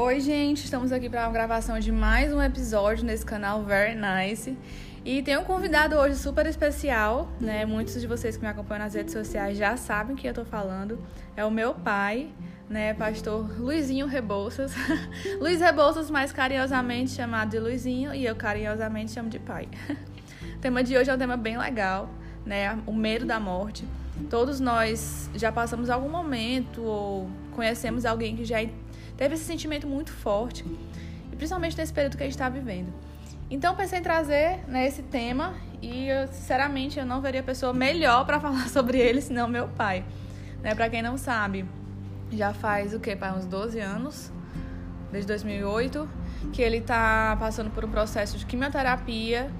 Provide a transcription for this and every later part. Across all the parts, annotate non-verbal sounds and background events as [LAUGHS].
Oi, gente, estamos aqui para a gravação de mais um episódio nesse canal Very Nice. E tem um convidado hoje super especial, né? Muitos de vocês que me acompanham nas redes sociais já sabem que eu tô falando. É o meu pai, né, pastor Luizinho Rebouças. [LAUGHS] Luiz Rebouças, mais carinhosamente chamado de Luizinho, e eu carinhosamente chamo de pai. [LAUGHS] o tema de hoje é um tema bem legal, né? O medo da morte. Todos nós já passamos algum momento ou conhecemos alguém que já teve esse sentimento muito forte, e principalmente nesse período que a gente está vivendo. Então pensei em trazer né, esse tema e eu, sinceramente eu não veria pessoa melhor para [LAUGHS] falar sobre ele senão meu pai. Né, para quem não sabe, já faz o que? Faz uns 12 anos, desde 2008, que ele está passando por um processo de quimioterapia.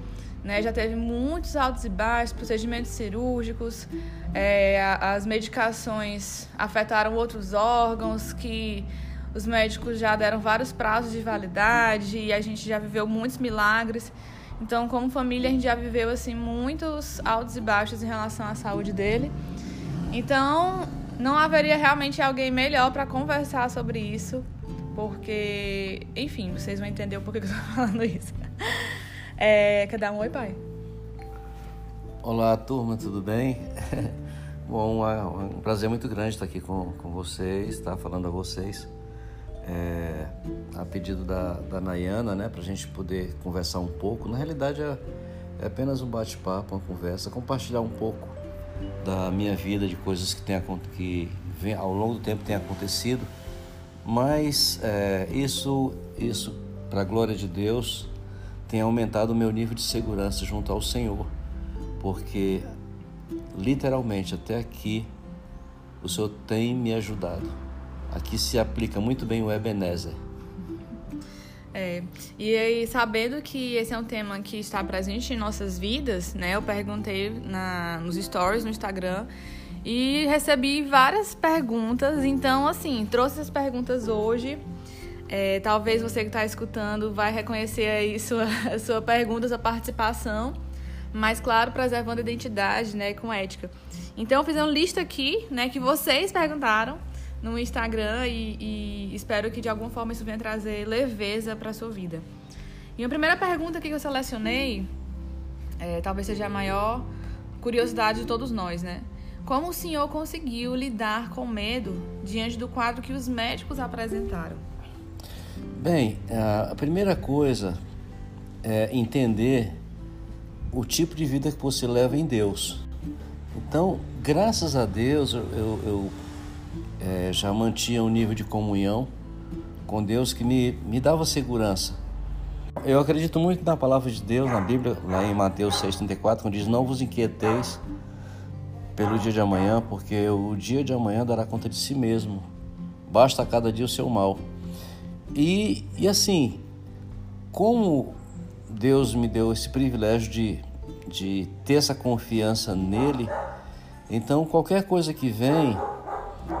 Né, já teve muitos altos e baixos, procedimentos cirúrgicos, é, as medicações afetaram outros órgãos que os médicos já deram vários prazos de validade e a gente já viveu muitos milagres. Então, como família, a gente já viveu assim muitos altos e baixos em relação à saúde dele. Então, não haveria realmente alguém melhor para conversar sobre isso, porque, enfim, vocês vão entender o porquê que eu estou [LAUGHS] falando isso. É, quer dar um oi, pai? Olá, turma, tudo bem? [LAUGHS] Bom, é um prazer muito grande estar aqui com, com vocês, estar falando a vocês é, a pedido da, da Nayana, né, para a gente poder conversar um pouco. Na realidade, é, é apenas um bate-papo, uma conversa, compartilhar um pouco da minha vida, de coisas que, tem, que vem, ao longo do tempo tem acontecido. Mas é, isso, isso para a glória de Deus, tem aumentado o meu nível de segurança junto ao Senhor, porque literalmente até aqui o Senhor tem me ajudado. Aqui se aplica muito bem o Ebenezer. É, e aí, sabendo que esse é um tema que está presente em nossas vidas, né? Eu perguntei na, nos stories no Instagram e recebi várias perguntas. Então, assim, trouxe essas perguntas hoje. É, talvez você que está escutando vai reconhecer aí sua, [LAUGHS] sua pergunta, sua participação, mas claro, preservando a identidade, né, com ética. Então, eu fiz uma lista aqui, né, que vocês perguntaram no Instagram e, e, espero que de alguma forma isso venha trazer leveza para sua vida. E a primeira pergunta que eu selecionei, é, talvez seja a maior curiosidade de todos nós, né? Como o senhor conseguiu lidar com medo diante do quadro que os médicos apresentaram? Bem, a primeira coisa é entender o tipo de vida que você leva em Deus. Então, graças a Deus, eu, eu é, já mantinha um nível de comunhão com Deus que me, me dava segurança. Eu acredito muito na palavra de Deus, na Bíblia, lá em Mateus 6,34, quando diz: Não vos inquieteis pelo dia de amanhã, porque o dia de amanhã dará conta de si mesmo. Basta a cada dia o seu mal. E, e assim, como Deus me deu esse privilégio de, de ter essa confiança nele, então qualquer coisa que vem,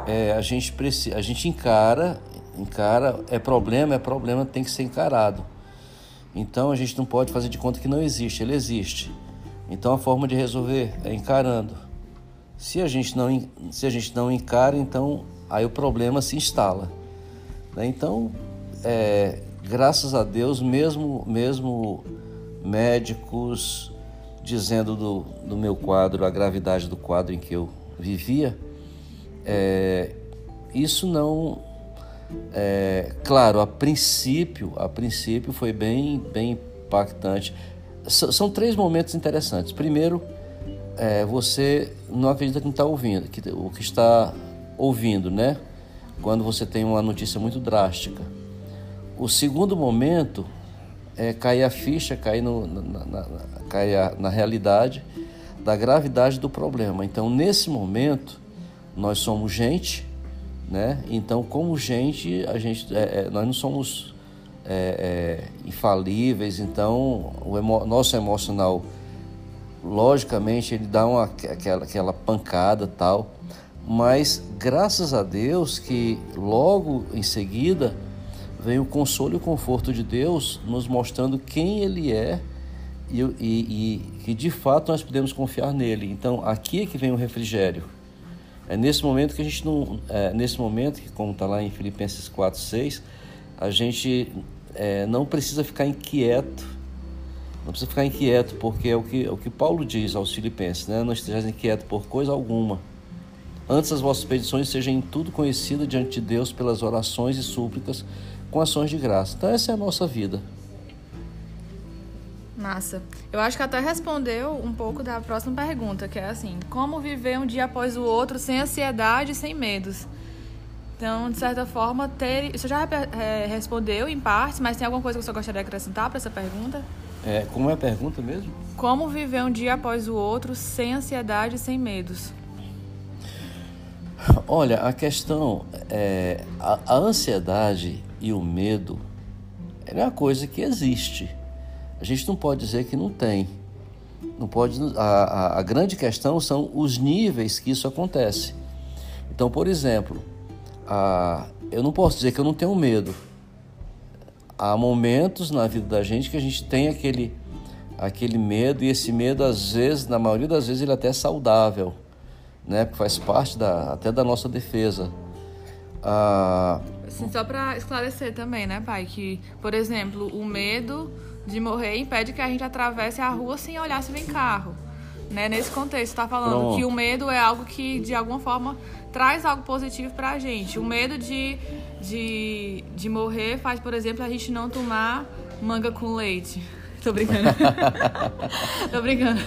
é, a gente precisa, a gente encara, encara, é problema, é problema, tem que ser encarado. Então a gente não pode fazer de conta que não existe, ele existe. Então a forma de resolver é encarando. Se a gente não, se a gente não encara, então aí o problema se instala. Né? Então, é, graças a Deus, mesmo, mesmo médicos dizendo do, do meu quadro, a gravidade do quadro em que eu vivia, é, isso não, é, claro, a princípio, a princípio foi bem, bem impactante. S são três momentos interessantes. Primeiro, é, você não acredita que não está ouvindo, que, o que está ouvindo, né? Quando você tem uma notícia muito drástica. O segundo momento é cair a ficha, cair, no, na, na, cair a, na realidade da gravidade do problema. Então, nesse momento, nós somos gente, né? Então, como gente, a gente, é, é, nós não somos é, é infalíveis. Então, o emo, nosso emocional, logicamente, ele dá uma, aquela, aquela pancada tal. Mas graças a Deus que logo em seguida vem o consolo e o conforto de Deus nos mostrando quem Ele é e, que de fato nós podemos confiar nele. Então aqui é que vem o refrigério. É nesse momento que a gente não. É nesse momento, que como está lá em Filipenses 4, 6, a gente é, não precisa ficar inquieto, não precisa ficar inquieto, porque é o que, é o que Paulo diz aos filipenses, né? não estejais inquieto por coisa alguma. Antes as vossas petições sejam em tudo conhecidas diante de Deus pelas orações e súplicas com ações de graça. Então essa é a nossa vida. Massa. Eu acho que até respondeu um pouco da próxima pergunta, que é assim: como viver um dia após o outro sem ansiedade e sem medos? Então, de certa forma, ter. Você já é, respondeu em partes, mas tem alguma coisa que você gostaria de acrescentar para essa pergunta? É, como é a pergunta mesmo? Como viver um dia após o outro sem ansiedade e sem medos? Olha, a questão é a, a ansiedade e o medo é uma coisa que existe. A gente não pode dizer que não tem. Não pode. A, a, a grande questão são os níveis que isso acontece. Então, por exemplo, a, eu não posso dizer que eu não tenho medo. Há momentos na vida da gente que a gente tem aquele, aquele medo, e esse medo, às vezes, na maioria das vezes, ele é até saudável né? Porque faz parte da, até da nossa defesa. Ah, assim, só para esclarecer também, né, pai? Que, por exemplo, o medo de morrer impede que a gente atravesse a rua sem olhar se vem carro. Né? Nesse contexto, está falando Pronto. que o medo é algo que, de alguma forma, traz algo positivo para a gente. O medo de, de, de morrer faz, por exemplo, a gente não tomar manga com leite. [LAUGHS] Tô brincando. [LAUGHS] Tô brincando.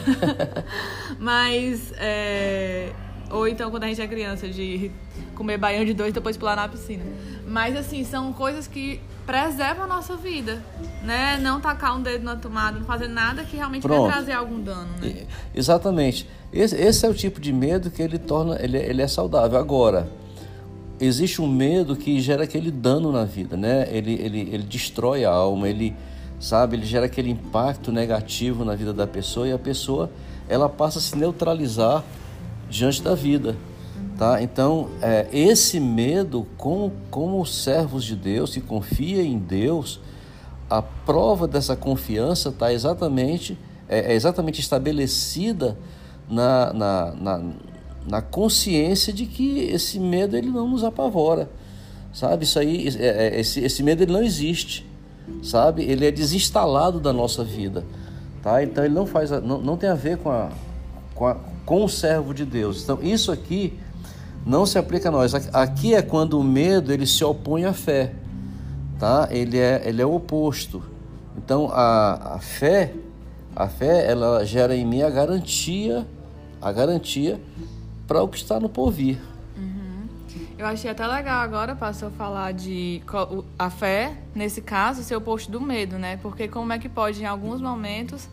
[LAUGHS] Mas é, ou então quando a gente é criança, de comer baião de dois e depois pular na piscina. Mas assim, são coisas que preservam a nossa vida, né? Não tacar um dedo na tomada, não fazer nada que realmente Pronto. vai trazer algum dano, né? Exatamente. Esse, esse, é o tipo de medo que ele torna, ele, ele é saudável. Agora, existe um medo que gera aquele dano na vida, né? Ele, ele, ele destrói a alma, ele, sabe, ele gera aquele impacto negativo na vida da pessoa e a pessoa, ela passa a se neutralizar diante da vida. Tá? Então, é, esse medo, como, como servos de Deus, que confia em Deus, a prova dessa confiança está exatamente, é, é, exatamente estabelecida na, na, na, na, consciência de que esse medo ele não nos apavora. Sabe? Isso aí, é, é, esse, esse medo ele não existe. Sabe? Ele é desinstalado da nossa vida. Tá? Então ele não faz não, não tem a ver com a, com a, com o servo de Deus. Então, isso aqui não se aplica a nós. Aqui é quando o medo ele se opõe à fé, tá? Ele é, ele é o oposto. Então, a, a fé, a fé, ela gera em mim a garantia, a garantia para o que está no porvir. Eu achei até legal agora, passou a falar de a fé, nesse caso, ser o oposto do medo, né? Porque como é que pode, em alguns momentos,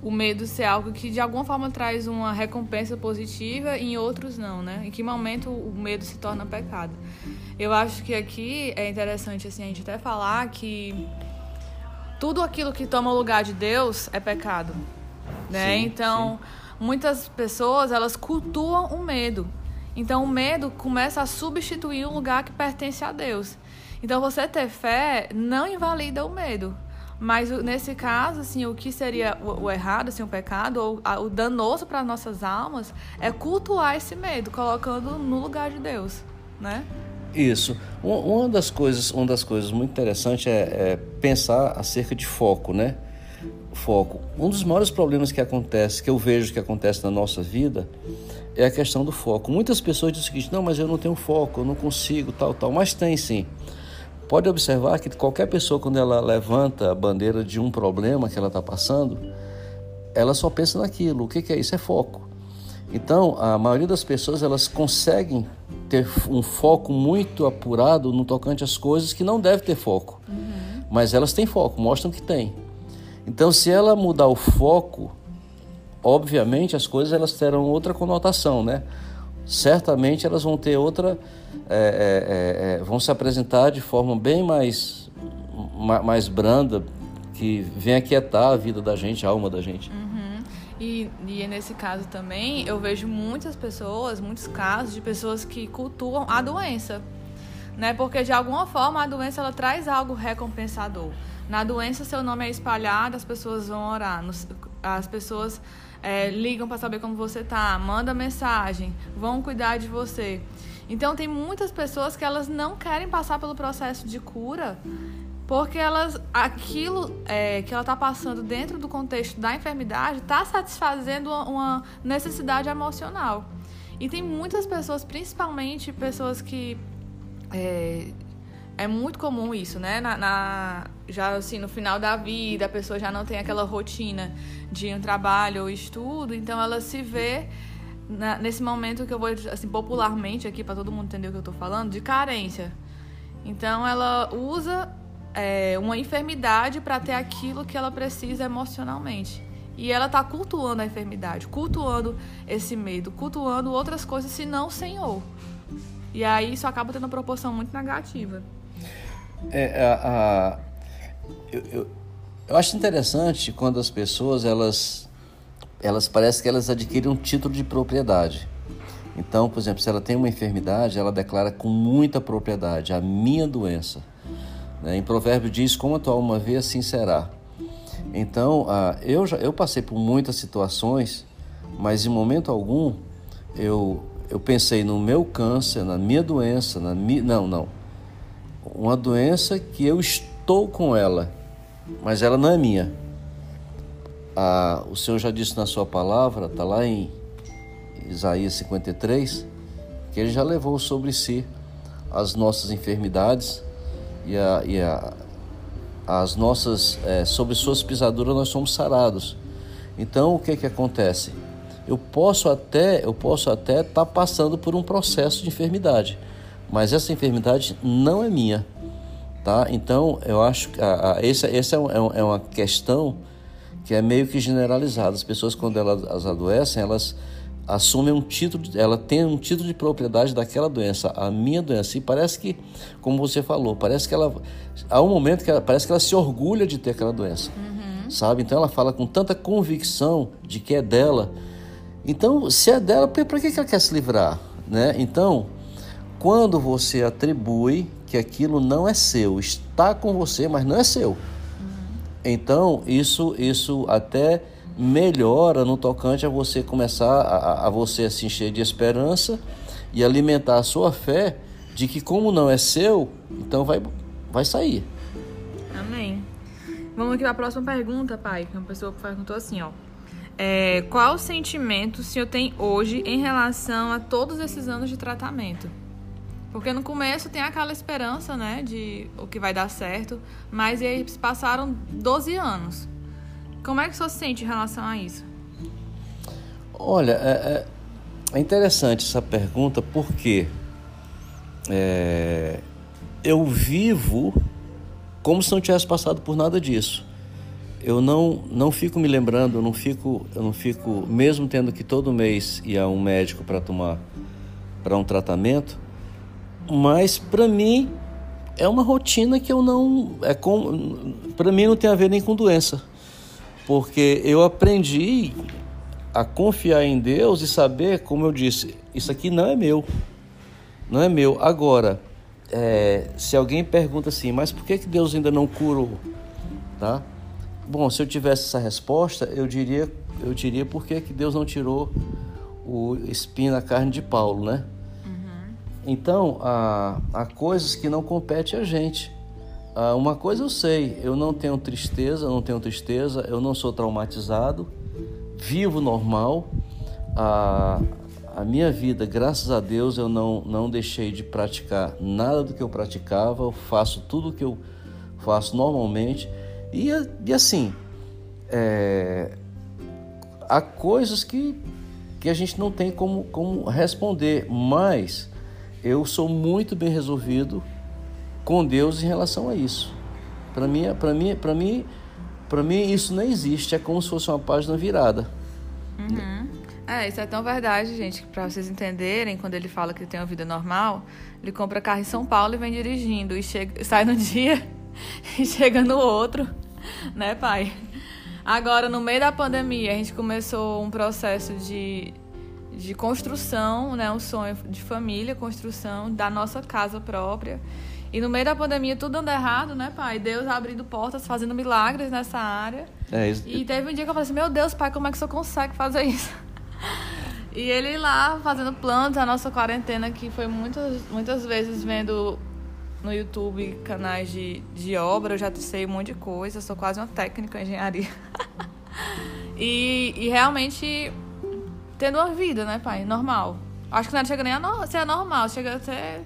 o medo ser algo que de alguma forma traz uma recompensa positiva e em outros não, né? Em que momento o medo se torna pecado? Eu acho que aqui é interessante assim a gente até falar que tudo aquilo que toma o lugar de Deus é pecado, né? Sim, então, sim. muitas pessoas elas cultuam o medo. Então, o medo começa a substituir um lugar que pertence a Deus. Então, você ter fé não invalida o medo. Mas nesse caso, assim, o que seria o, errado, assim, o pecado, ou o danoso para nossas almas, é cultuar esse medo, colocando no lugar de Deus, né? Isso. Uma das coisas, uma das coisas muito interessantes é, é pensar acerca de foco, né? Foco. Um dos maiores problemas que acontece, que eu vejo que acontece na nossa vida, é a questão do foco. Muitas pessoas dizem o seguinte: não, mas eu não tenho foco, eu não consigo, tal, tal. Mas tem sim. Pode observar que qualquer pessoa, quando ela levanta a bandeira de um problema que ela está passando, ela só pensa naquilo. O que, que é isso? É foco. Então, a maioria das pessoas elas conseguem ter um foco muito apurado no tocante às coisas que não deve ter foco. Uhum. Mas elas têm foco, mostram que tem. Então, se ela mudar o foco, obviamente as coisas elas terão outra conotação, né? Certamente elas vão ter outra é, é, é, é, vão se apresentar de forma bem mais, mais branda, que vem aquietar a vida da gente, a alma da gente. Uhum. E, e nesse caso também, eu vejo muitas pessoas, muitos casos de pessoas que cultuam a doença. Né? Porque de alguma forma a doença ela traz algo recompensador. Na doença, seu nome é espalhado, as pessoas vão orar. As pessoas é, ligam para saber como você tá, manda mensagem, vão cuidar de você. Então tem muitas pessoas que elas não querem passar pelo processo de cura porque elas aquilo é, que ela está passando dentro do contexto da enfermidade está satisfazendo uma necessidade emocional. E tem muitas pessoas, principalmente pessoas que é, é muito comum isso, né? Na, na, já assim, no final da vida, a pessoa já não tem aquela rotina de um trabalho ou estudo, então ela se vê na, nesse momento que eu vou, assim, popularmente aqui, para todo mundo entender o que eu estou falando, de carência. Então ela usa é, uma enfermidade para ter aquilo que ela precisa emocionalmente. E ela está cultuando a enfermidade, cultuando esse medo, cultuando outras coisas senão o Senhor. E aí isso acaba tendo uma proporção muito negativa. É, a, a eu, eu, eu, acho interessante quando as pessoas elas elas parece que elas adquirem um título de propriedade. Então, por exemplo, se ela tem uma enfermidade, ela declara com muita propriedade a minha doença. Né? Em provérbio diz como a tua alma vê, assim será. Então, ah, eu já eu passei por muitas situações, mas em momento algum eu eu pensei no meu câncer, na minha doença, na minha não não uma doença que eu estou com ela, mas ela não é minha. Ah, o Senhor já disse na sua palavra, está lá em Isaías 53, que Ele já levou sobre si as nossas enfermidades e, a, e a, as nossas, é, sobre suas pisaduras nós somos sarados. Então o que que acontece? Eu posso até, eu posso até estar tá passando por um processo de enfermidade, mas essa enfermidade não é minha, tá? Então eu acho que a, a, essa, essa é, um, é uma questão que é meio que generalizada. As pessoas quando elas adoecem, elas assumem um título, ela tem um título de propriedade daquela doença, a minha doença. E parece que, como você falou, parece que ela há um momento que ela, parece que ela se orgulha de ter aquela doença, uhum. sabe? Então ela fala com tanta convicção de que é dela. Então, se é dela, para que ela quer se livrar, né? Então, quando você atribui que aquilo não é seu, está com você, mas não é seu. Uhum. Então, isso, isso até melhora no tocante a você começar a, a você se encher de esperança e alimentar a sua fé de que como não é seu, então vai, vai sair. Amém. Vamos aqui para a próxima pergunta, pai. Uma pessoa perguntou assim, ó. É, qual sentimento o senhor tem hoje em relação a todos esses anos de tratamento? Porque no começo tem aquela esperança, né, de o que vai dar certo, mas aí passaram 12 anos. Como é que senhor se sente em relação a isso? Olha, é, é, é interessante essa pergunta porque é, eu vivo como se não tivesse passado por nada disso. Eu não, não fico me lembrando, eu não fico, eu não fico, mesmo tendo que todo mês ir a um médico para tomar para um tratamento, mas para mim é uma rotina que eu não é com para mim não tem a ver nem com doença. Porque eu aprendi a confiar em Deus e saber como eu disse isso aqui não é meu. Não é meu. Agora é, se alguém pergunta assim mas por que que Deus ainda não curou? Tá? Bom se eu tivesse essa resposta eu diria eu diria por que que Deus não tirou o espinho na carne de Paulo né então, há, há coisas que não competem a gente. Uma coisa eu sei, eu não tenho tristeza, não tenho tristeza, eu não sou traumatizado, vivo normal. A, a minha vida, graças a Deus, eu não, não deixei de praticar nada do que eu praticava, eu faço tudo o que eu faço normalmente. E, e assim, é, há coisas que, que a gente não tem como, como responder, mas eu sou muito bem resolvido com Deus em relação a isso. Para mim, para mim, para mim, para mim isso não existe. É como se fosse uma página virada. Uhum. É, isso é tão verdade, gente, que para vocês entenderem, quando ele fala que tem uma vida normal, ele compra carro em São Paulo e vem dirigindo e chega, sai no [LAUGHS] dia e chega no outro, né, pai? Agora, no meio da pandemia, a gente começou um processo de de construção, né, um sonho de família, construção da nossa casa própria. E no meio da pandemia, tudo dando errado, né, pai? Deus abrindo portas, fazendo milagres nessa área. É isso. E teve um dia que eu falei assim: Meu Deus, pai, como é que você consegue fazer isso? [LAUGHS] E ele lá fazendo planos, a nossa quarentena que foi muitas, muitas vezes vendo no YouTube canais de, de obra, eu já sei um monte de coisa, sou quase uma técnica em engenharia. [LAUGHS] e, e realmente tendo uma vida, né, pai? Normal. Acho que não chega nem a no, ser normal, chega a ser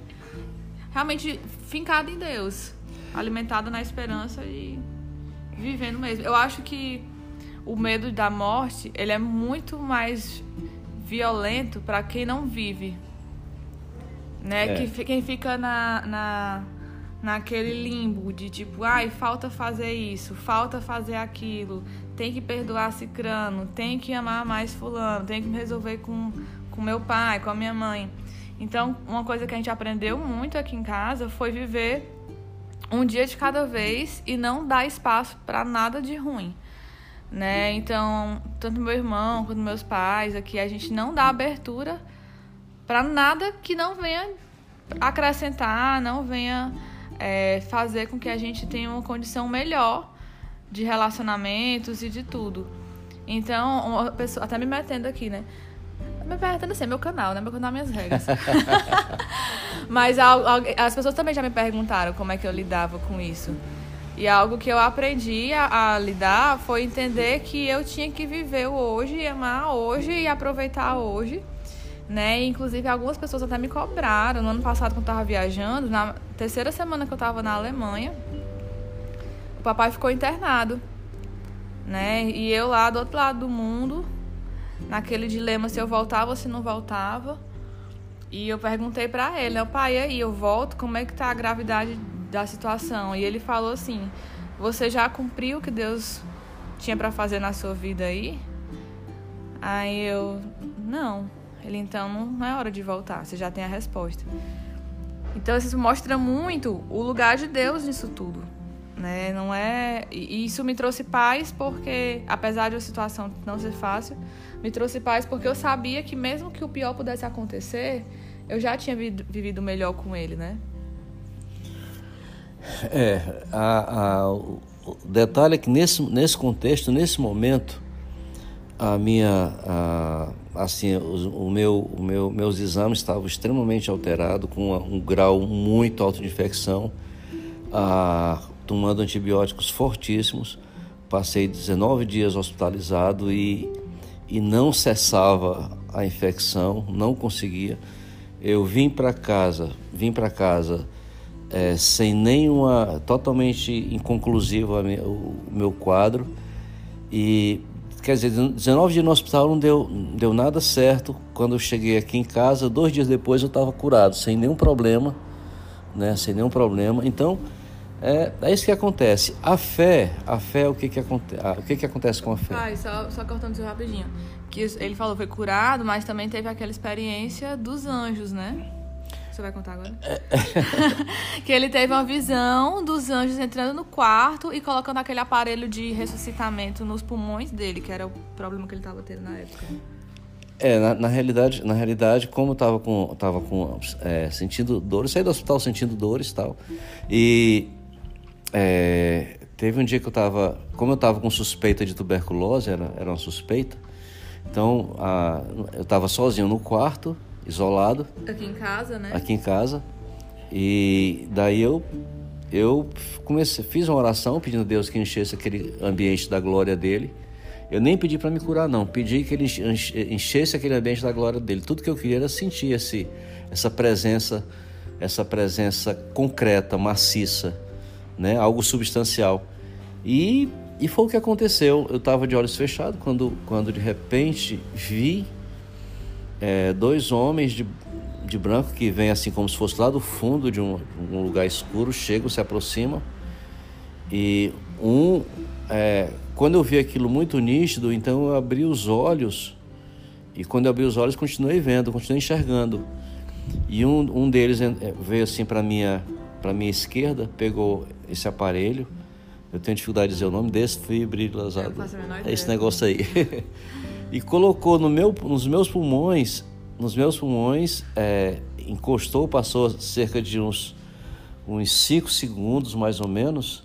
realmente fincado em Deus, alimentado na esperança e vivendo mesmo. Eu acho que o medo da morte, ele é muito mais violento para quem não vive. Né? É. Que, quem fica na, na, naquele limbo de tipo, ai, falta fazer isso, falta fazer aquilo, tem que perdoar cicrano, tem que amar mais fulano, tem que me resolver com, com meu pai, com a minha mãe. Então, uma coisa que a gente aprendeu muito aqui em casa foi viver um dia de cada vez e não dar espaço para nada de ruim. Né? Então, tanto meu irmão quanto meus pais aqui, a gente não dá abertura para nada que não venha acrescentar, não venha é, fazer com que a gente tenha uma condição melhor de relacionamentos e de tudo. Então, uma pessoa, até me metendo aqui, né? me perguntando assim, é meu canal, né? Meu canal, minhas regras. [LAUGHS] Mas as pessoas também já me perguntaram como é que eu lidava com isso. E algo que eu aprendi a, a, lidar foi entender que eu tinha que viver o hoje, amar hoje e aproveitar hoje. Né? inclusive, algumas pessoas até me cobraram. No ano passado, quando eu estava viajando, na terceira semana que eu estava na Alemanha, o papai ficou internado. Né? E eu lá do outro lado do mundo, naquele dilema se eu voltava ou se não voltava. E eu perguntei para ele, pai, aí eu volto, como é que tá a gravidade da situação? E ele falou assim: "Você já cumpriu o que Deus tinha para fazer na sua vida aí?" Aí eu: "Não". Ele então não é hora de voltar, você já tem a resposta. Então isso mostra muito o lugar de Deus nisso tudo né? Não é e isso me trouxe paz porque apesar de a situação não ser fácil, me trouxe paz porque eu sabia que mesmo que o pior pudesse acontecer, eu já tinha vivido melhor com ele, né? É, a, a, o detalhe é que nesse, nesse contexto, nesse momento, a minha, a, assim, o, o, meu, o meu, meus exames estavam extremamente alterados, com um grau muito alto de infecção. A, tomando antibióticos fortíssimos. Passei 19 dias hospitalizado e, e não cessava a infecção, não conseguia. Eu vim para casa, vim para casa é, sem nenhuma, totalmente inconclusivo minha, o, meu quadro e quer dizer, 19 dias no hospital não deu, deu nada certo. Quando eu cheguei aqui em casa, dois dias depois eu estava curado, sem nenhum problema, né? Sem nenhum problema. Então, é, é isso que acontece. A fé, a fé, o que que, aconte, o que, que acontece com a fé? Ah, só, só cortando isso rapidinho. Que ele falou foi curado, mas também teve aquela experiência dos anjos, né? Você vai contar agora? É. [LAUGHS] que ele teve uma visão dos anjos entrando no quarto e colocando aquele aparelho de ressuscitamento nos pulmões dele, que era o problema que ele estava tendo na época. É, na, na, realidade, na realidade, como eu tava com, tava com é, sentindo dores, saí do hospital sentindo dores e tal, e é, teve um dia que eu estava, como eu estava com suspeita de tuberculose, era, era uma suspeita, então a, eu estava sozinho no quarto, isolado. Aqui em casa, né? Aqui em casa. E daí eu eu comecei, fiz uma oração pedindo a Deus que enchesse aquele ambiente da glória dele. Eu nem pedi para me curar, não. Pedi que ele enchesse aquele ambiente da glória dele. Tudo que eu queria era sentir esse, essa presença, essa presença concreta, maciça né? Algo substancial. E, e foi o que aconteceu. Eu estava de olhos fechados quando, quando de repente vi é, dois homens de, de branco que vêm assim como se fosse lá do fundo de um, um lugar escuro, chegam, se aproximam. E um, é, quando eu vi aquilo muito nítido, então eu abri os olhos. E quando eu abri os olhos, continuei vendo, continuei enxergando. E um, um deles é, veio assim para minha para minha esquerda, pegou esse aparelho. Eu tenho dificuldade de dizer o nome desse, fibrilazado. É esse negócio aí. [LAUGHS] e colocou no meu, nos meus pulmões, nos meus pulmões, é, encostou, passou cerca de uns uns 5 segundos mais ou menos.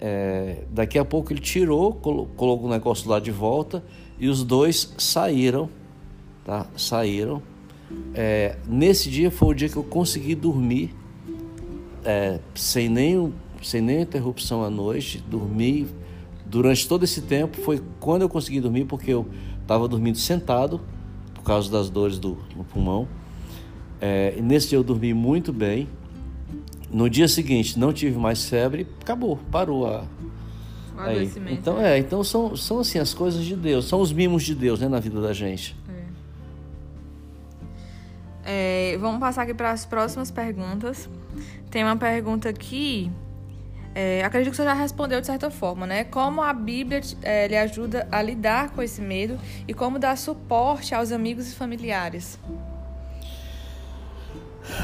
É, daqui a pouco ele tirou, colocou o negócio lá de volta e os dois saíram, tá? Saíram. É, nesse dia foi o dia que eu consegui dormir é, sem, nenhum, sem nenhuma interrupção à noite, dormi durante todo esse tempo. Foi quando eu consegui dormir, porque eu estava dormindo sentado por causa das dores do, pulmão. É, nesse dia eu dormi muito bem. No dia seguinte não tive mais febre, acabou, parou a. Aí. Então é, então são, são assim as coisas de Deus, são os mimos de Deus, né, na vida da gente. É. É, vamos passar aqui para as próximas perguntas. Tem uma pergunta aqui. É, acredito que você já respondeu de certa forma, né? Como a Bíblia é, lhe ajuda a lidar com esse medo e como dar suporte aos amigos e familiares?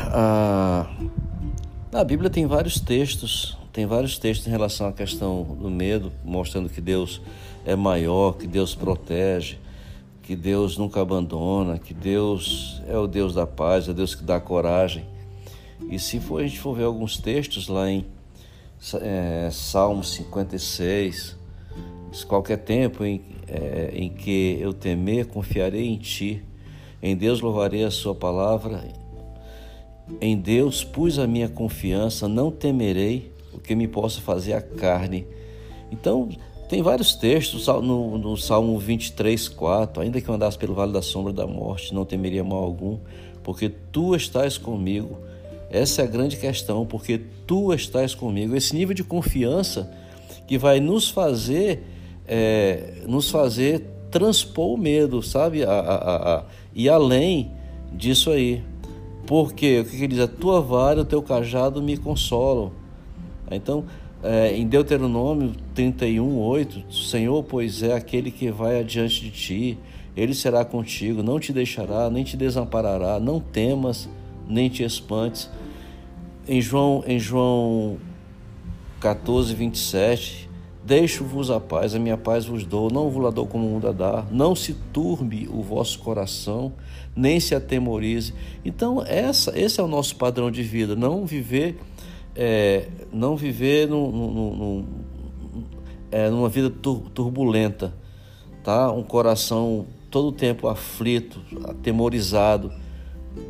Ah, a Bíblia tem vários textos, tem vários textos em relação à questão do medo, mostrando que Deus é maior, que Deus protege, que Deus nunca abandona, que Deus é o Deus da paz, é o Deus que dá coragem. E se for, a gente for ver alguns textos lá em é, Salmo 56, qualquer tempo em, é, em que eu temer, confiarei em Ti, em Deus louvarei a Sua palavra em Deus pus a minha confiança, não temerei o que me possa fazer a carne. Então, tem vários textos no, no Salmo 23, 4. Ainda que eu andasse pelo vale da sombra da morte, não temeria mal algum, porque tu estás comigo. Essa é a grande questão, porque tu estás comigo. Esse nível de confiança que vai nos fazer, é, nos fazer transpor o medo, sabe? A, a, a, e além disso aí. Porque o que ele diz? A tua vara, o teu cajado me consolam. Então, é, em Deuteronômio 31, 8, Senhor, pois é aquele que vai adiante de ti, ele será contigo, não te deixará, nem te desamparará, não temas, nem te espantes. Em João, em João 14, 27, Deixo-vos a paz, a minha paz vos dou, não vos la dou como o mundo a dar, não se turbe o vosso coração, nem se atemorize. Então, essa, esse é o nosso padrão de vida, não viver, é, não viver num, é, numa vida turbulenta, tá? um coração todo o tempo aflito, atemorizado,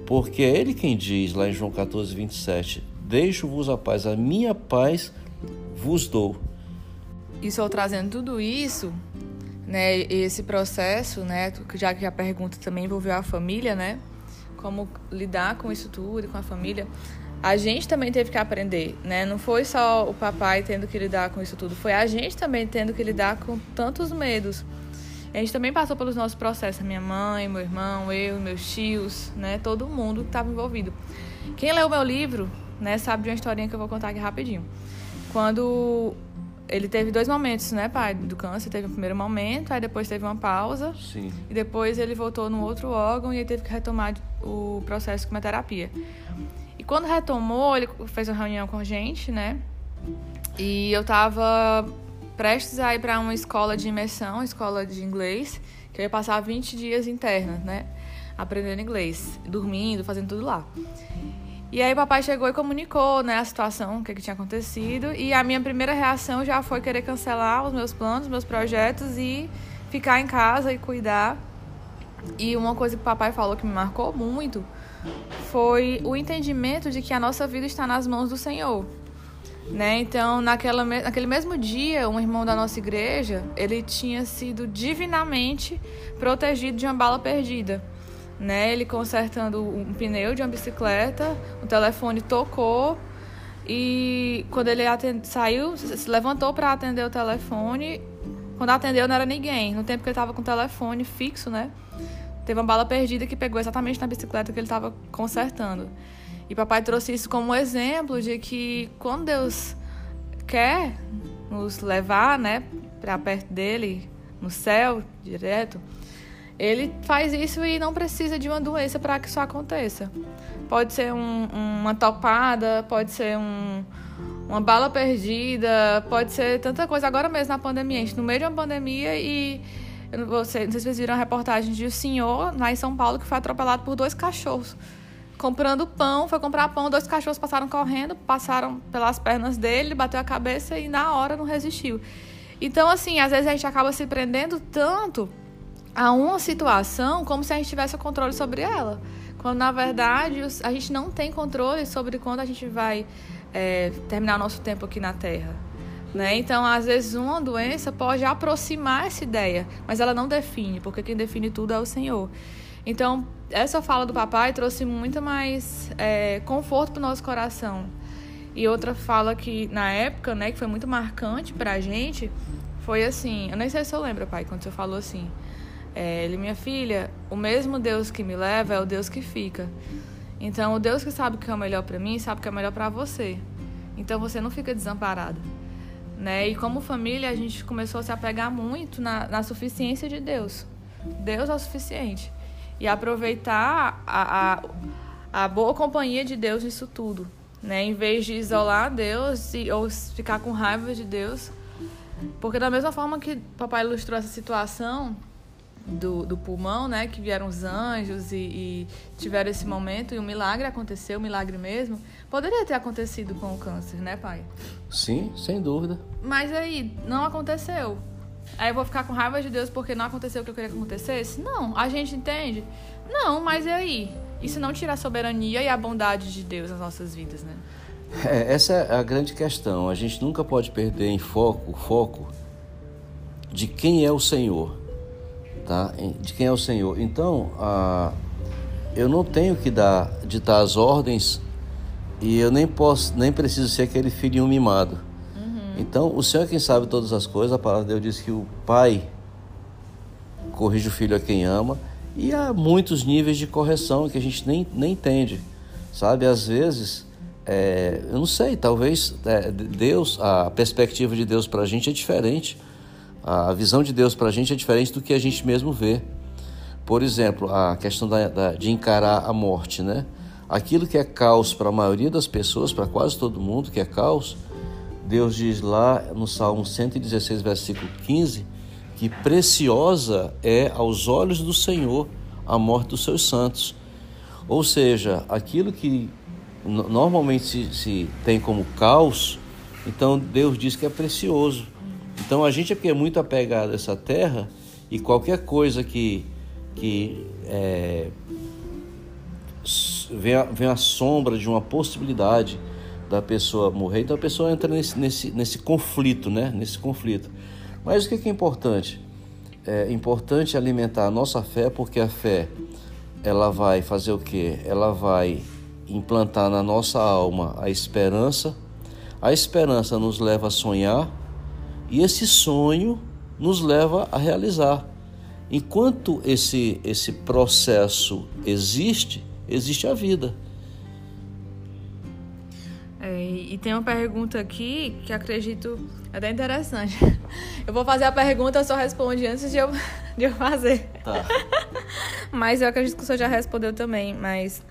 porque é Ele quem diz lá em João 14, 27, Deixo-vos a paz, a minha paz vos dou. E só trazendo tudo isso, né, esse processo, né, já que a pergunta também envolveu a família, né, como lidar com isso tudo, com a família, a gente também teve que aprender, né? Não foi só o papai tendo que lidar com isso tudo, foi a gente também tendo que lidar com tantos medos. A gente também passou pelos nossos processos, minha mãe, meu irmão, eu, meus tios, né? Todo mundo que estava envolvido. Quem leu meu livro, né, sabe de uma historinha que eu vou contar aqui rapidinho. Quando ele teve dois momentos, né, pai, do câncer. Teve um primeiro momento, aí depois teve uma pausa. Sim. E depois ele voltou no outro órgão e teve que retomar o processo de quimioterapia. E quando retomou, ele fez uma reunião com a gente, né? E eu tava prestes a ir para uma escola de imersão, escola de inglês, que eu ia passar 20 dias interna, né? Aprendendo inglês, dormindo, fazendo tudo lá. E aí papai chegou e comunicou, né, a situação, o que, que tinha acontecido. E a minha primeira reação já foi querer cancelar os meus planos, meus projetos e ficar em casa e cuidar. E uma coisa que o papai falou que me marcou muito foi o entendimento de que a nossa vida está nas mãos do Senhor. Né? Então, naquela, naquele mesmo dia, um irmão da nossa igreja, ele tinha sido divinamente protegido de uma bala perdida né? Ele consertando um pneu de uma bicicleta, o telefone tocou e quando ele atende, saiu, se levantou para atender o telefone, quando atendeu não era ninguém. No tempo que ele estava com o telefone fixo, né? Teve uma bala perdida que pegou exatamente na bicicleta que ele estava consertando. E papai trouxe isso como exemplo de que quando Deus quer nos levar, né, para perto dele, no céu, direto, ele faz isso e não precisa de uma doença para que isso aconteça. Pode ser um, uma topada, pode ser um, uma bala perdida, pode ser tanta coisa. Agora mesmo na pandemia, a gente no meio de uma pandemia e você, não sei se vocês viram a reportagem de um senhor lá em São Paulo que foi atropelado por dois cachorros comprando pão, foi comprar pão, dois cachorros passaram correndo, passaram pelas pernas dele, bateu a cabeça e na hora não resistiu. Então, assim, às vezes a gente acaba se prendendo tanto a uma situação como se a gente tivesse o controle sobre ela. Quando, na verdade, a gente não tem controle sobre quando a gente vai é, terminar nosso tempo aqui na Terra. Né? Então, às vezes, uma doença pode aproximar essa ideia, mas ela não define, porque quem define tudo é o Senhor. Então, essa fala do papai trouxe muito mais é, conforto para o nosso coração. E outra fala que, na época, né, que foi muito marcante para a gente, foi assim: eu nem sei se eu lembro, pai, quando você falou assim. É, ele, minha filha, o mesmo Deus que me leva é o Deus que fica. Então, o Deus que sabe o que é o melhor para mim, sabe o que é melhor para você. Então, você não fica desamparado. Né? E como família, a gente começou a se apegar muito na, na suficiência de Deus. Deus é o suficiente e aproveitar a, a, a boa companhia de Deus nisso tudo. Né? Em vez de isolar Deus e, ou ficar com raiva de Deus. Porque da mesma forma que papai ilustrou essa situação do, do pulmão, né? Que vieram os anjos e, e tiveram esse momento e o um milagre aconteceu, o um milagre mesmo. Poderia ter acontecido com o câncer, né, pai? Sim, sem dúvida. Mas aí, não aconteceu. Aí eu vou ficar com raiva de Deus porque não aconteceu o que eu queria que acontecesse? Não. A gente entende? Não, mas e aí? Isso não tira a soberania e a bondade de Deus nas nossas vidas, né? É, essa é a grande questão. A gente nunca pode perder em foco o foco de quem é o Senhor, tá? De quem é o Senhor. Então, a, eu não tenho que dar ditar as ordens e eu nem posso, nem preciso ser aquele filhinho mimado. Então, o Senhor é quem sabe todas as coisas. A palavra de Deus diz que o pai corrige o filho a quem ama. E há muitos níveis de correção que a gente nem, nem entende, sabe? Às vezes, é, eu não sei, talvez é, Deus, a perspectiva de Deus para a gente é diferente. A visão de Deus para a gente é diferente do que a gente mesmo vê. Por exemplo, a questão da, da, de encarar a morte, né? Aquilo que é caos para a maioria das pessoas, para quase todo mundo que é caos, Deus diz lá no Salmo 116, versículo 15, que preciosa é aos olhos do Senhor a morte dos seus santos. Ou seja, aquilo que normalmente se, se tem como caos, então Deus diz que é precioso. Então a gente é porque é muito apegado a essa terra e qualquer coisa que, que é, vem, vem a sombra de uma possibilidade da pessoa morrer. Então a pessoa entra nesse, nesse, nesse conflito, né? Nesse conflito. Mas o que é importante? É importante alimentar a nossa fé, porque a fé ela vai fazer o quê? Ela vai implantar na nossa alma a esperança. A esperança nos leva a sonhar e esse sonho nos leva a realizar. Enquanto esse, esse processo existe, existe a vida. É, e tem uma pergunta aqui que acredito até interessante. [LAUGHS] Eu vou fazer a pergunta, só responde antes de eu, [LAUGHS] de eu fazer. Tá. [LAUGHS] mas eu acredito que o senhor já respondeu também, mas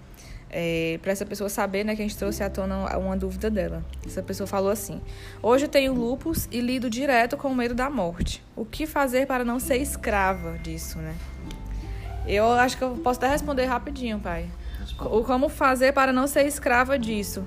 é, para essa pessoa saber, né, que a gente trouxe à tona uma dúvida dela. Essa pessoa falou assim: Hoje eu tenho lupus e lido direto com o medo da morte. O que fazer para não ser escrava disso, né? Eu acho que eu posso até responder rapidinho, pai. O como fazer para não ser escrava disso?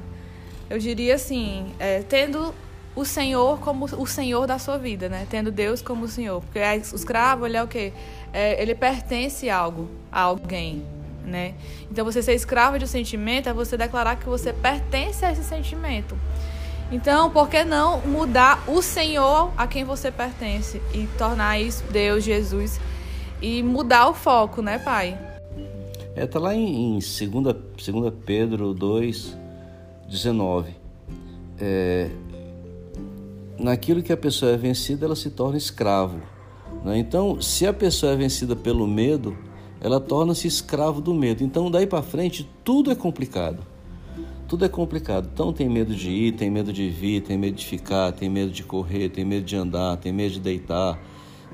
Eu diria assim, é, tendo o Senhor como o Senhor da sua vida, né? Tendo Deus como o Senhor. Porque o escravo, ele é o quê? É, ele pertence a algo, a alguém, né? Então, você ser escravo de um sentimento é você declarar que você pertence a esse sentimento. Então, por que não mudar o Senhor a quem você pertence e tornar isso Deus, Jesus e mudar o foco, né, Pai? É, tá lá em 2 segunda, segunda Pedro 2, 19. É, naquilo que a pessoa é vencida, ela se torna escravo. Né? Então, se a pessoa é vencida pelo medo, ela torna-se escravo do medo. Então, daí para frente, tudo é complicado. Tudo é complicado. Então, tem medo de ir, tem medo de vir, tem medo de ficar, tem medo de correr, tem medo de andar, tem medo de deitar.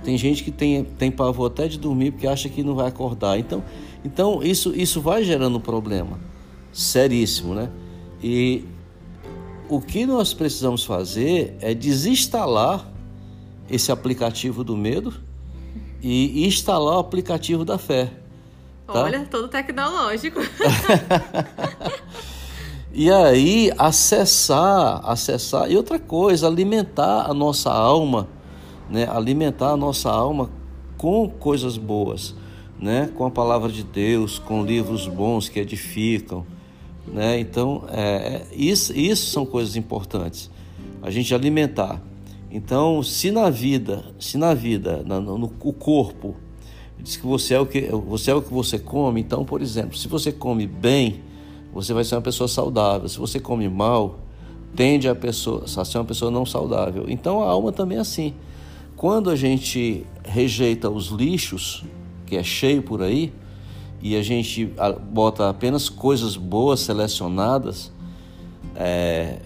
Tem gente que tem, tem pavor até de dormir porque acha que não vai acordar. Então, então isso, isso vai gerando um problema seríssimo, né? E o que nós precisamos fazer é desinstalar esse aplicativo do medo e instalar o aplicativo da fé. Tá? Olha, todo tecnológico. [LAUGHS] e aí, acessar, acessar. E outra coisa, alimentar a nossa alma, né? Alimentar a nossa alma com coisas boas, né? Com a palavra de Deus, com livros bons que edificam, né? Então, é, é isso, isso são coisas importantes. A gente alimentar. Então, se na vida, se na vida, no, no, no corpo, diz que você é o que você é o que você come. Então, por exemplo, se você come bem, você vai ser uma pessoa saudável. Se você come mal, tende a pessoa a ser uma pessoa não saudável. Então, a alma também é assim. Quando a gente rejeita os lixos, que é cheio por aí, e a gente bota apenas coisas boas selecionadas, é,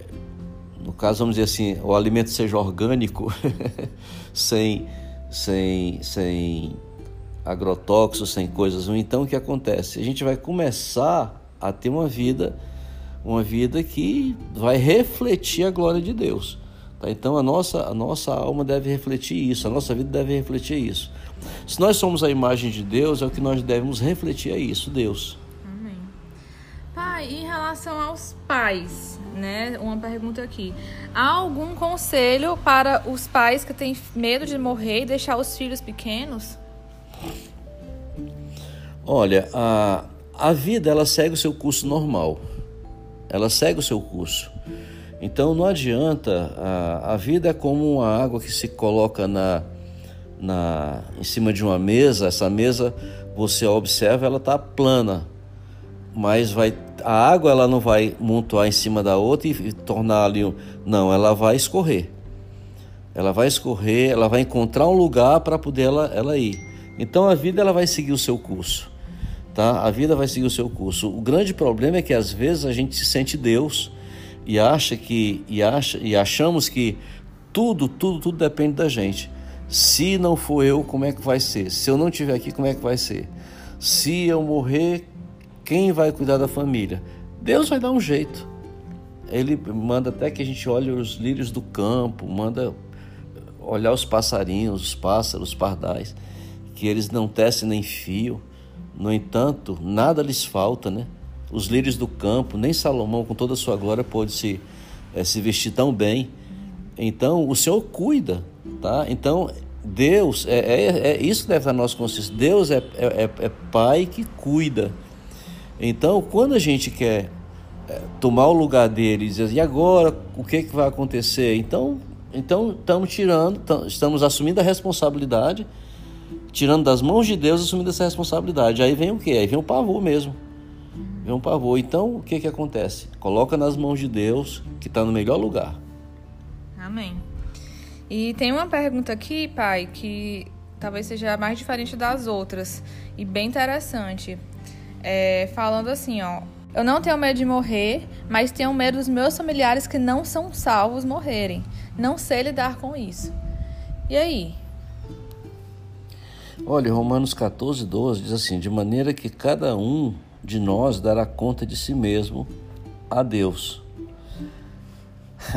no caso, vamos dizer assim, o alimento seja orgânico, [LAUGHS] sem, sem, sem agrotóxicos, sem coisas. Então o que acontece? A gente vai começar a ter uma vida, uma vida que vai refletir a glória de Deus. Tá? Então a nossa, a nossa alma deve refletir isso, a nossa vida deve refletir isso. Se nós somos a imagem de Deus, é o que nós devemos refletir é isso, Deus. Amém. Pai, em relação aos pais, né? Uma pergunta aqui. Há algum conselho para os pais que têm medo de morrer e deixar os filhos pequenos? Olha, a, a vida ela segue o seu curso normal. Ela segue o seu curso. Então não adianta, a, a vida é como uma água que se coloca na, na, em cima de uma mesa, essa mesa você observa, ela está plana, mas vai a água ela não vai montuar em cima da outra e, e tornar ali um, não, ela vai escorrer. Ela vai escorrer, ela vai encontrar um lugar para poder ela, ela ir. Então a vida ela vai seguir o seu curso, tá? A vida vai seguir o seu curso. O grande problema é que às vezes a gente se sente Deus e acha que e acha e achamos que tudo, tudo, tudo depende da gente. Se não for eu, como é que vai ser? Se eu não estiver aqui, como é que vai ser? Se eu morrer, quem vai cuidar da família? Deus vai dar um jeito. Ele manda até que a gente olhe os lírios do campo, manda olhar os passarinhos, os pássaros, os pardais que eles não tecem nem fio. No entanto, nada lhes falta, né? Os lírios do campo, nem Salomão, com toda a sua glória, pôde se, é, se vestir tão bem. Então, o Senhor cuida, tá? Então, Deus, é, é, é isso que deve estar na nossa consciência. Deus é, é, é, Pai que cuida. Então, quando a gente quer é, tomar o lugar dele e dizer, e agora, o que, que vai acontecer? Então, então estamos tirando, estamos assumindo a responsabilidade tirando das mãos de Deus, assumindo essa responsabilidade. Aí vem o que? Aí vem o pavor mesmo. Vem um pavor. Então, o que que acontece? Coloca nas mãos de Deus, que está no melhor lugar. Amém. E tem uma pergunta aqui, pai, que talvez seja mais diferente das outras e bem interessante. É, falando assim, ó. Eu não tenho medo de morrer, mas tenho medo dos meus familiares que não são salvos morrerem. Não sei lidar com isso. E aí? Olha, Romanos 14, 12 diz assim: de maneira que cada um de nós dará conta de si mesmo a Deus.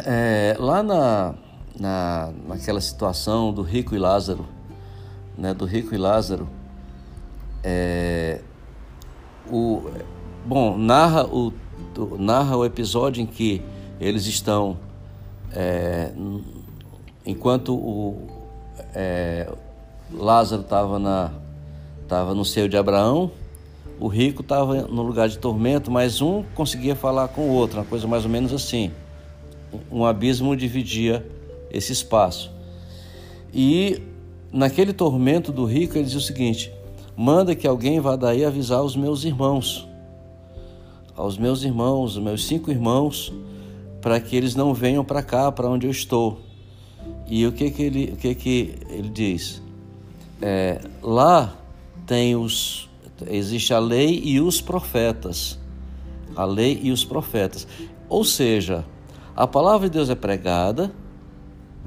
É, lá na, na, naquela situação do rico e Lázaro, né, do rico e Lázaro, é, o, bom, narra o, narra o episódio em que eles estão, é, enquanto o, é, Lázaro estava na estava no seio de Abraão, o rico estava no lugar de tormento, mas um conseguia falar com o outro, uma coisa mais ou menos assim. Um abismo dividia esse espaço. E naquele tormento do rico, ele diz o seguinte: manda que alguém vá daí avisar os meus irmãos, aos meus irmãos, os meus cinco irmãos, para que eles não venham para cá, para onde eu estou. E o que que ele, o que que ele diz? é, lá tem os existe a lei e os profetas. A lei e os profetas. Ou seja, a palavra de Deus é pregada,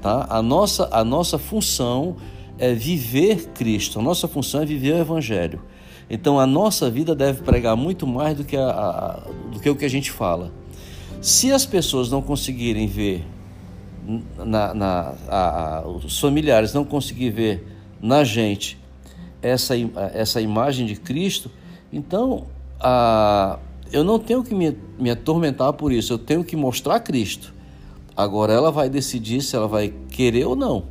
tá? A nossa a nossa função é viver Cristo. A nossa função é viver o evangelho. Então a nossa vida deve pregar muito mais do que, a, a, do que o que a gente fala. Se as pessoas não conseguirem ver, na, na a, os familiares não conseguirem ver na gente essa, essa imagem de Cristo, Então, a, eu não tenho que me, me atormentar por isso, eu tenho que mostrar Cristo. Agora ela vai decidir se ela vai querer ou não.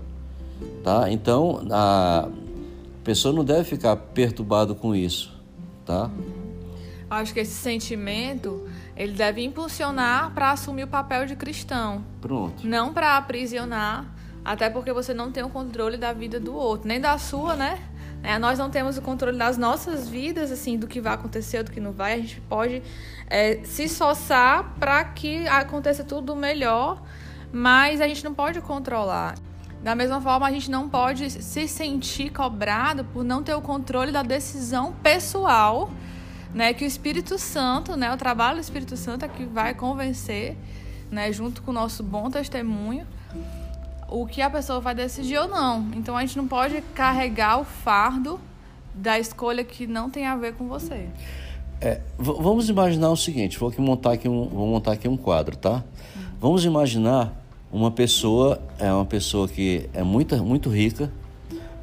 Tá? Então, a pessoa não deve ficar perturbado com isso, tá? Acho que esse sentimento ele deve impulsionar para assumir o papel de cristão. Pronto. Não para aprisionar, até porque você não tem o controle da vida do outro, nem da sua, né? É, nós não temos o controle das nossas vidas, assim, do que vai acontecer, do que não vai. A gente pode é, se esforçar para que aconteça tudo melhor, mas a gente não pode controlar. Da mesma forma, a gente não pode se sentir cobrado por não ter o controle da decisão pessoal, né? Que o Espírito Santo, né? O trabalho do Espírito Santo é que vai convencer, né? Junto com o nosso bom testemunho, o que a pessoa vai decidir ou não. Então a gente não pode carregar o fardo da escolha que não tem a ver com você. É, vamos imaginar o seguinte, vou aqui montar aqui um, vou montar aqui um quadro, tá? Vamos imaginar uma pessoa, é uma pessoa que é muito, muito rica,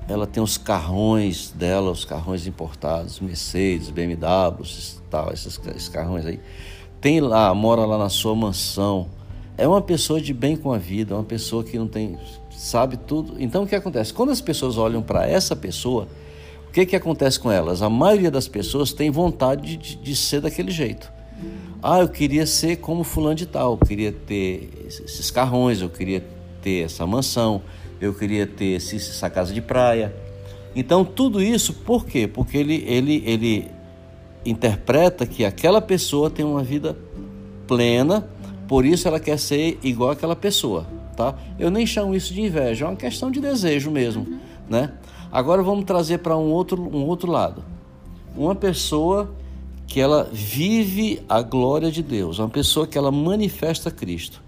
ela tem os carrões dela, os carrões importados, Mercedes, BMWs, tal, esses, esses carrões aí. Tem lá, mora lá na sua mansão. É uma pessoa de bem com a vida, é uma pessoa que não tem, sabe tudo. Então o que acontece? Quando as pessoas olham para essa pessoa, o que, que acontece com elas? A maioria das pessoas tem vontade de, de ser daquele jeito. Ah, eu queria ser como fulano de tal, eu queria ter esses carrões, eu queria ter essa mansão, eu queria ter essa casa de praia. Então tudo isso, por quê? Porque ele, ele, ele interpreta que aquela pessoa tem uma vida plena, por isso ela quer ser igual àquela pessoa, tá? Eu nem chamo isso de inveja, é uma questão de desejo mesmo, uhum. né? Agora vamos trazer para um outro, um outro lado. Uma pessoa que ela vive a glória de Deus, uma pessoa que ela manifesta Cristo,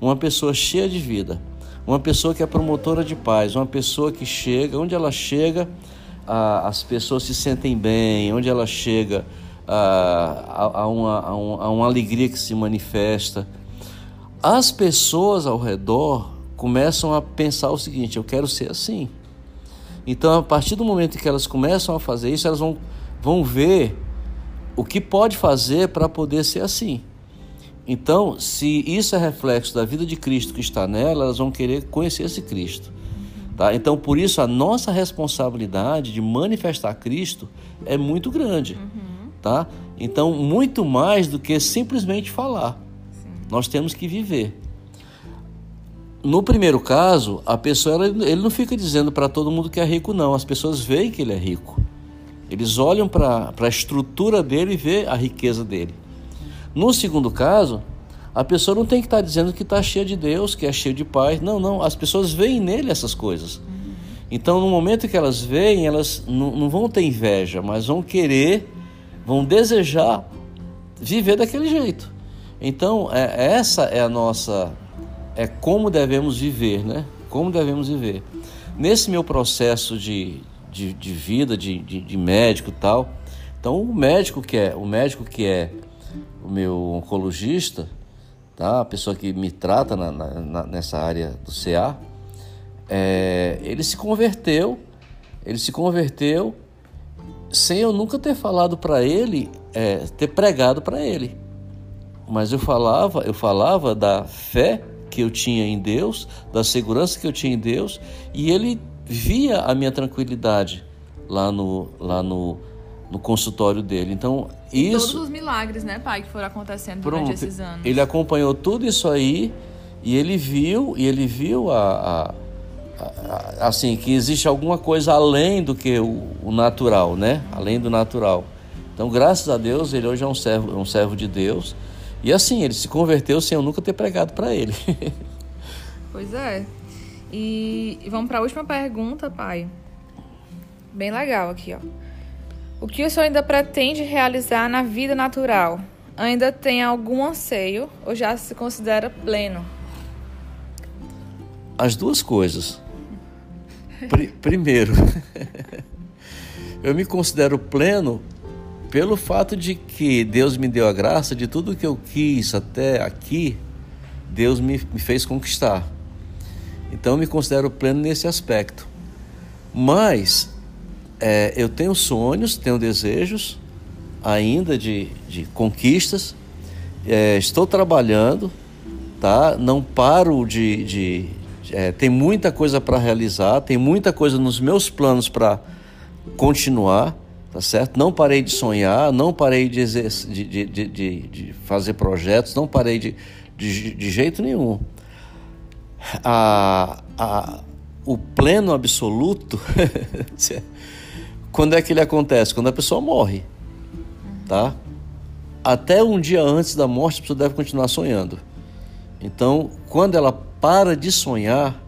uma pessoa cheia de vida, uma pessoa que é promotora de paz, uma pessoa que chega, onde ela chega, a, as pessoas se sentem bem, onde ela chega, a, a, uma, a uma alegria que se manifesta. As pessoas ao redor começam a pensar o seguinte: eu quero ser assim. Então, a partir do momento que elas começam a fazer isso, elas vão, vão ver o que pode fazer para poder ser assim. Então, se isso é reflexo da vida de Cristo que está nela, elas vão querer conhecer esse Cristo. Tá? Então, por isso, a nossa responsabilidade de manifestar Cristo é muito grande. Uhum. Tá? Então, muito mais do que simplesmente falar. Nós temos que viver. No primeiro caso, a pessoa ele não fica dizendo para todo mundo que é rico, não. As pessoas veem que ele é rico. Eles olham para a estrutura dele e vê a riqueza dele. No segundo caso, a pessoa não tem que estar tá dizendo que está cheia de Deus, que é cheia de paz. Não, não. As pessoas veem nele essas coisas. Então, no momento que elas veem, elas não, não vão ter inveja, mas vão querer, vão desejar viver daquele jeito. Então, é, essa é a nossa. É como devemos viver, né? Como devemos viver. Nesse meu processo de, de, de vida, de, de, de médico e tal. Então o médico que é o médico que é o meu oncologista, tá? A pessoa que me trata na, na, nessa área do CA, é, ele se converteu, ele se converteu sem eu nunca ter falado para ele, é, ter pregado para ele. Mas eu falava, eu falava da fé que eu tinha em Deus, da segurança que eu tinha em Deus, e ele via a minha tranquilidade lá no, lá no, no consultório dele. Então, isso. Todos os milagres, né, pai, que foram acontecendo pronto, durante esses anos. Ele acompanhou tudo isso aí e ele viu, e ele viu a, a, a assim, que existe alguma coisa além do que o, o, natural, né? Além do natural. Então, graças a Deus, ele hoje é um servo, um servo de Deus. E assim, ele se converteu sem eu nunca ter pregado para ele. [LAUGHS] pois é. E vamos para a última pergunta, pai. Bem legal aqui, ó. O que o senhor ainda pretende realizar na vida natural? Ainda tem algum anseio ou já se considera pleno? As duas coisas. Pr primeiro, [LAUGHS] eu me considero pleno pelo fato de que Deus me deu a graça de tudo que eu quis até aqui, Deus me, me fez conquistar. Então eu me considero pleno nesse aspecto. Mas é, eu tenho sonhos, tenho desejos, ainda de, de conquistas, é, estou trabalhando, tá? Não paro de, de, é, tem muita coisa para realizar, tem muita coisa nos meus planos para continuar, tá certo? Não parei de sonhar, não parei de, de, de, de, de fazer projetos, não parei de, de, de jeito nenhum. A, a, o pleno absoluto, [LAUGHS] quando é que ele acontece? Quando a pessoa morre, tá? Até um dia antes da morte, a pessoa deve continuar sonhando. Então, quando ela para de sonhar,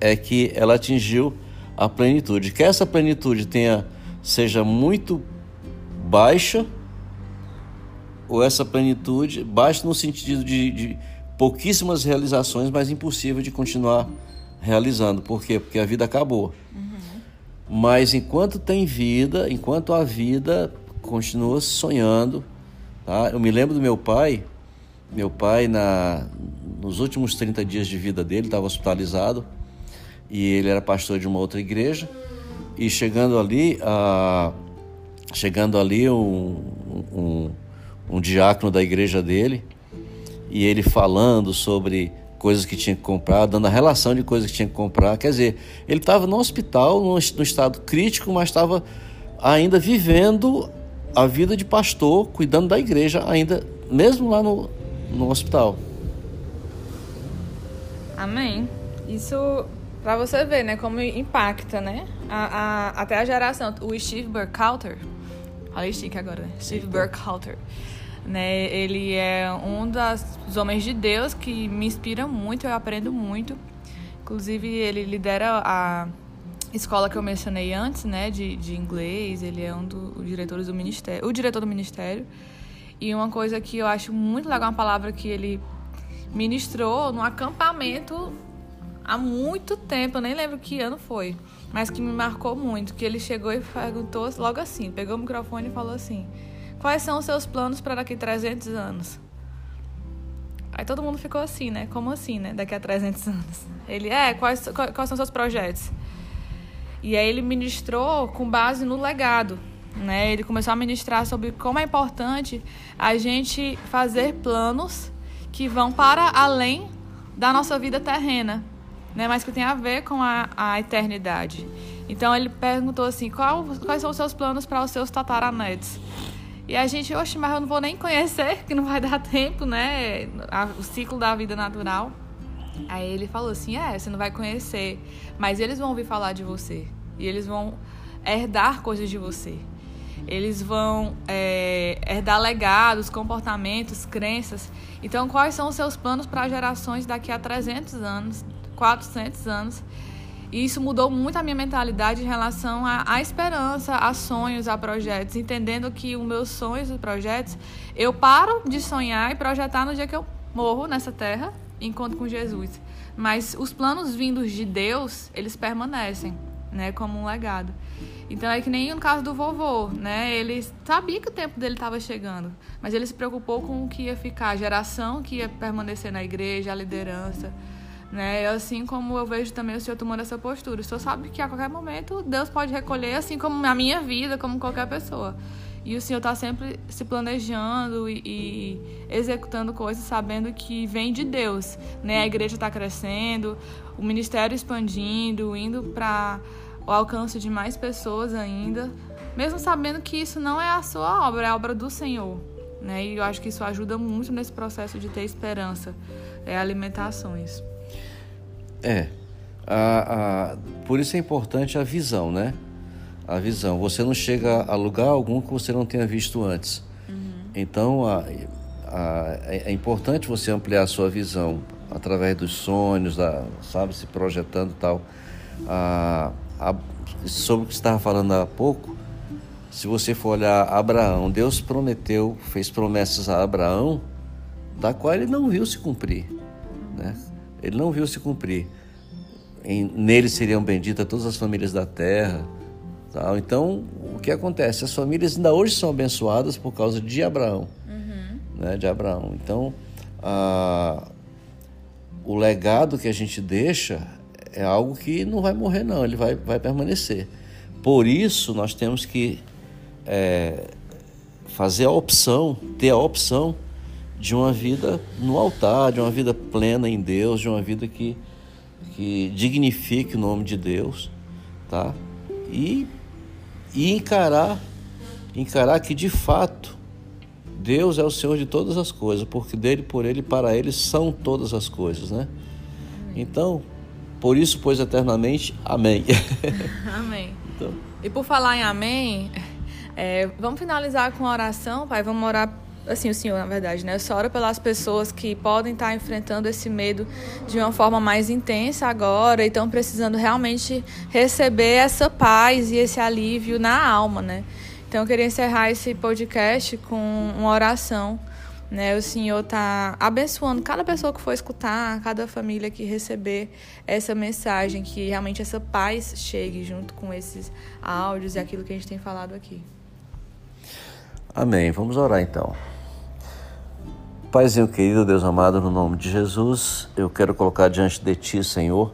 é que ela atingiu a plenitude. Que essa plenitude tenha seja muito baixa ou essa plenitude baixa no sentido de, de pouquíssimas realizações, mas impossível de continuar realizando. Por quê? Porque a vida acabou. Uhum. Mas enquanto tem vida, enquanto a vida continua sonhando, tá? Eu me lembro do meu pai, meu pai na nos últimos 30 dias de vida dele estava hospitalizado e ele era pastor de uma outra igreja e chegando ali a chegando ali um, um, um diácono da igreja dele e ele falando sobre coisas que tinha que comprar, dando a relação de coisas que tinha que comprar. Quer dizer, ele estava no hospital, no estado crítico, mas estava ainda vivendo a vida de pastor, cuidando da igreja, ainda mesmo lá no, no hospital. Amém. Isso para você ver, né, como impacta, né? A, a, até a geração. O Steve Burkhalter, falei chique agora, né? Steve Burkhalter né? Ele é um dos homens de Deus que me inspira muito, eu aprendo muito. Inclusive, ele lidera a escola que eu mencionei antes, né, de, de inglês. Ele é um dos diretores do ministério, o diretor do ministério. E uma coisa que eu acho muito legal, uma palavra que ele ministrou no acampamento há muito tempo, eu nem lembro que ano foi, mas que me marcou muito, que ele chegou e perguntou logo assim, pegou o microfone e falou assim: Quais são os seus planos para daqui a 300 anos? Aí todo mundo ficou assim, né? Como assim, né? Daqui a 300 anos. Ele, é, quais, quais são seus projetos? E aí ele ministrou com base no legado, né? Ele começou a ministrar sobre como é importante a gente fazer planos que vão para além da nossa vida terrena, né? Mas que tem a ver com a, a eternidade. Então ele perguntou assim, qual, quais são os seus planos para os seus tataranetos? E a gente, oxe, mas eu não vou nem conhecer, [LAUGHS] que não vai dar tempo, né? O ciclo da vida natural. Aí ele falou assim: é, você não vai conhecer, mas eles vão ouvir falar de você. E eles vão herdar coisas de você. Eles vão é, herdar legados, comportamentos, crenças. Então, quais são os seus planos para gerações daqui a 300 anos, 400 anos? E isso mudou muito a minha mentalidade em relação à, esperança, a sonhos, a projetos, entendendo que os meus sonhos e projetos, eu paro de sonhar e projetar no dia que eu morro nessa terra, encontro com Jesus. Mas os planos vindos de Deus, eles permanecem, né, como um legado. Então é que nem no caso do vovô, né? Ele sabia que o tempo dele estava chegando, mas ele se preocupou com o que ia ficar, a geração que ia permanecer na igreja, a liderança. Né? Assim como eu vejo também o Senhor tomando essa postura. O Senhor sabe que a qualquer momento Deus pode recolher, assim como a minha vida, como qualquer pessoa. E o Senhor está sempre se planejando e, e, executando coisas, sabendo que vem de Deus. Né? A igreja está crescendo, o ministério expandindo, indo para o alcance de mais pessoas ainda, mesmo sabendo que isso não é a sua obra, é a obra do Senhor. Né? E eu acho que isso ajuda muito nesse processo de ter esperança, é alimentações. É. A, a, por isso é importante a visão, né? A visão. Você não chega a lugar algum que você não tenha visto antes. Uhum. Então, a, é importante você ampliar a sua visão através dos sonhos, da, sabe, se projetando e tal. A, sobre o que você estava falando há pouco, se você for olhar Abraão, Deus prometeu, fez promessas a Abraão, da qual ele não viu se cumprir. Né? Ele não viu se cumprir. Em, nele seriam benditas todas as famílias da terra. Tal. Então, o que acontece? As famílias ainda hoje são abençoadas por causa de Abraão. Uhum. Né, de Abraão. Então, a, o legado que a gente deixa é algo que não vai morrer, não. Ele vai, vai permanecer. Por isso, nós temos que é, fazer a opção, ter a opção de uma vida no altar, de uma vida plena em Deus, de uma vida que, que dignifique o nome de Deus, tá? E, e encarar, encarar que de fato Deus é o Senhor de todas as coisas, porque dele, por ele, para ele são todas as coisas, né? Então, por isso, pois eternamente, amém. [LAUGHS] Amém. Então. E por falar em amém, é, vamos finalizar com a oração, Pai. Vamos orar, assim, o Senhor, na verdade, né? Eu só oro pelas pessoas que podem estar enfrentando esse medo de uma forma mais intensa agora e estão precisando realmente receber essa paz e esse alívio na alma, né? Então, eu queria encerrar esse podcast com uma oração. Né, o Senhor está abençoando cada pessoa que for escutar, cada família que receber essa mensagem, que realmente essa paz chegue junto com esses áudios e aquilo que a gente tem falado aqui. Amém. Vamos orar então. Paizinho querido, Deus amado, no nome de Jesus, eu quero colocar diante de Ti, Senhor,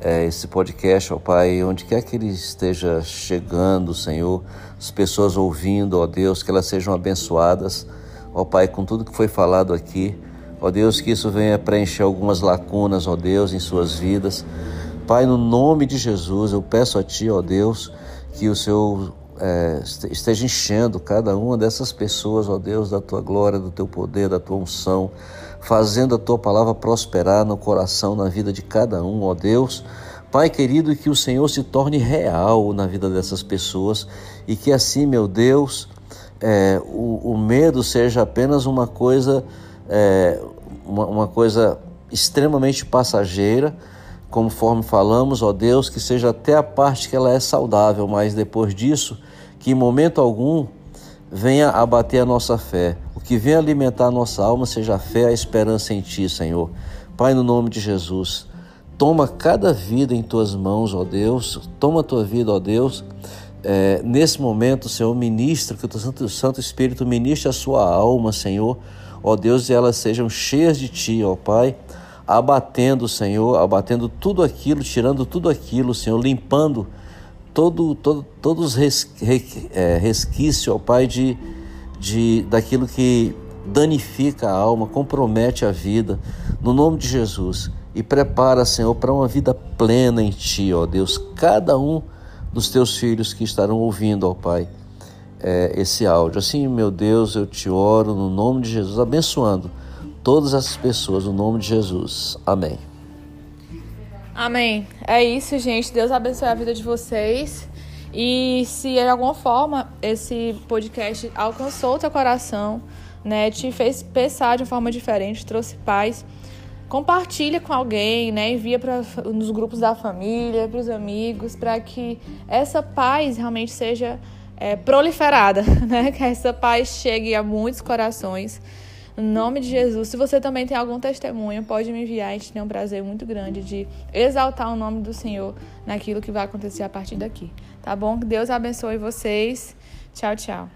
é, esse podcast, ó Pai, onde quer que ele esteja chegando, Senhor, as pessoas ouvindo, ó Deus, que elas sejam abençoadas, ó Pai, com tudo que foi falado aqui, ó Deus, que isso venha preencher algumas lacunas, ó Deus, em suas vidas. Pai, no nome de Jesus, eu peço a Ti, ó Deus, que o Senhor é, esteja enchendo cada uma dessas pessoas, ó Deus, da tua glória, do teu poder, da tua unção, fazendo a tua palavra prosperar no coração, na vida de cada um, ó Deus. Pai querido, que o Senhor se torne real na vida dessas pessoas e que assim, meu Deus, é, o, o, medo seja apenas uma coisa, é, uma, uma coisa extremamente passageira conforme falamos, ó Deus, que seja até a parte que ela é saudável, mas depois disso, que em momento algum venha abater a nossa fé. O que venha alimentar a nossa alma seja a fé, a esperança em Ti, Senhor. Pai, no nome de Jesus, toma cada vida em Tuas mãos, ó Deus, toma a Tua vida, ó Deus. É, nesse momento, Senhor, ministra, que o Teu Santo, Santo Espírito ministre a sua alma, Senhor, ó Deus, e elas sejam cheias de Ti, ó Pai abatendo, Senhor, abatendo tudo aquilo, tirando tudo aquilo, Senhor, limpando todo, todo, todos é, resquícios, ó Pai, de, de, daquilo que danifica a alma, compromete a vida, no nome de Jesus. E prepara, Senhor, para uma vida plena em Ti, ó Deus, cada um dos Teus filhos que estarão ouvindo, ó Pai, é, esse áudio. Assim, meu Deus, eu te oro no nome de Jesus, abençoando todas essas pessoas, no nome de Jesus. Amém. Amém. É isso, gente. Deus abençoe a vida de vocês. E se de alguma forma esse podcast alcançou o teu coração, né, te fez pensar de uma forma diferente, trouxe paz, compartilha com alguém, né, envia para nos grupos da família, para os amigos, para que essa paz realmente seja é, proliferada, [LAUGHS] né, que essa paz chegue a muitos corações. No nome de Jesus. Se você também tem algum testemunho, pode me enviar. A gente tem um prazer muito grande de exaltar o nome do Senhor naquilo que vai acontecer a partir daqui. Tá bom? Que Deus abençoe vocês. Tchau, tchau.